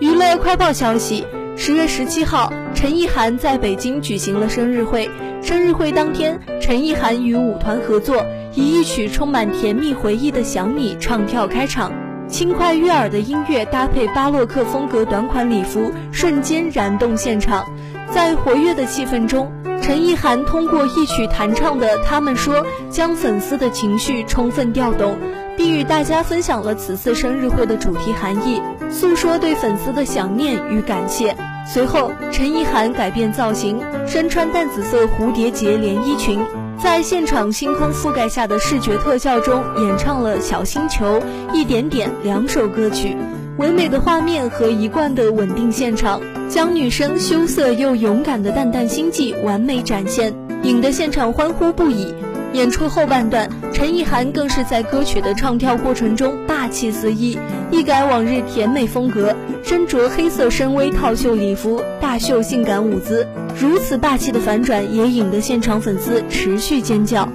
娱乐快报消息：十月十七号，陈意涵在北京举行了生日会。生日会当天，陈意涵与舞团合作，以一曲充满甜蜜回忆的《想你》唱跳开场，轻快悦耳的音乐搭配巴洛克风格短款礼服，瞬间燃动现场。在活跃的气氛中，陈意涵通过一曲弹唱的《他们说》，将粉丝的情绪充分调动。并与大家分享了此次生日会的主题含义，诉说对粉丝的想念与感谢。随后，陈意涵改变造型，身穿淡紫色蝴蝶结连衣裙，在现场星空覆盖下的视觉特效中演唱了《小星球》《一点点》两首歌曲。唯美的画面和一贯的稳定现场，将女生羞涩又勇敢的淡淡心迹完美展现，引得现场欢呼不已。演出后半段，陈意涵更是在歌曲的唱跳过程中霸气四溢，一改往日甜美风格，身着黑色深 V 套袖礼服，大秀性感舞姿。如此霸气的反转，也引得现场粉丝持续尖叫。